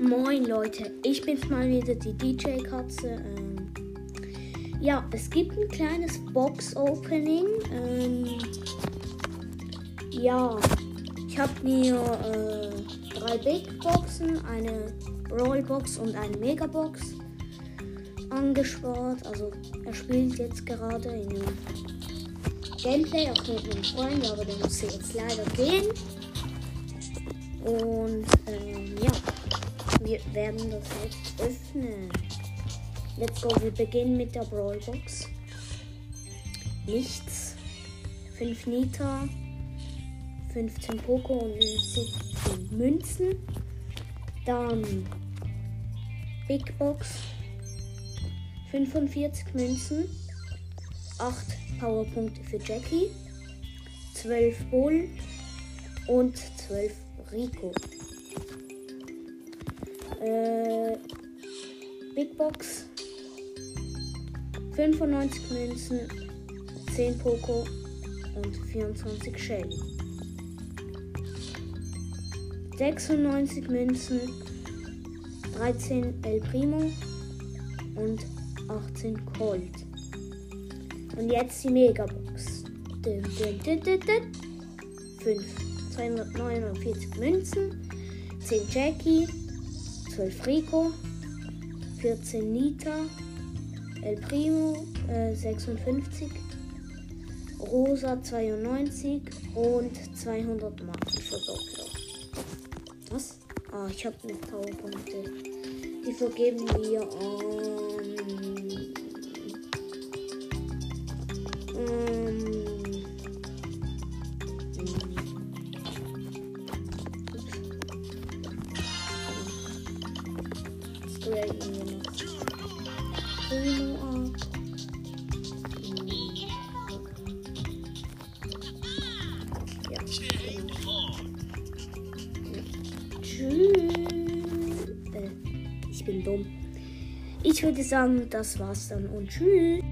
Moin Leute, ich bin's mal wieder, die DJ-Katze. Ähm, ja, es gibt ein kleines Box-Opening. Ähm, ja, ich habe mir äh, drei Big Boxen, eine Rollbox und eine Megabox angespart. Also er spielt jetzt gerade in einem Gameplay auch mit einem Freund, aber der muss jetzt leider gehen. Und ähm, ja, wir werden das jetzt öffnen. Let's go, wir beginnen mit der Brawlbox. Nichts. 5 Nita, 15 Poco und 17 Münzen. Dann Big Box, 45 Münzen, 8 Powerpunkte für Jackie, 12 Bull und 12 Rico. Äh, Big Box. 95 Münzen, 10 Poco und 24 Shelly. 96 Münzen, 13 El Primo und 18 Colt. Und jetzt die Megabox. 5 249 Münzen, 10 Jackie, 12 Rico, 14 Nita, El Primo äh, 56, Rosa 92 und 200 Marken für Doppler. Was? Ah, ich habe eine Powerpunkte. Die vergeben wir an. Ähm, Wir noch Primo. Ja. Tschüss. Ich bin dumm. Ich würde sagen, das war's dann und tschüss.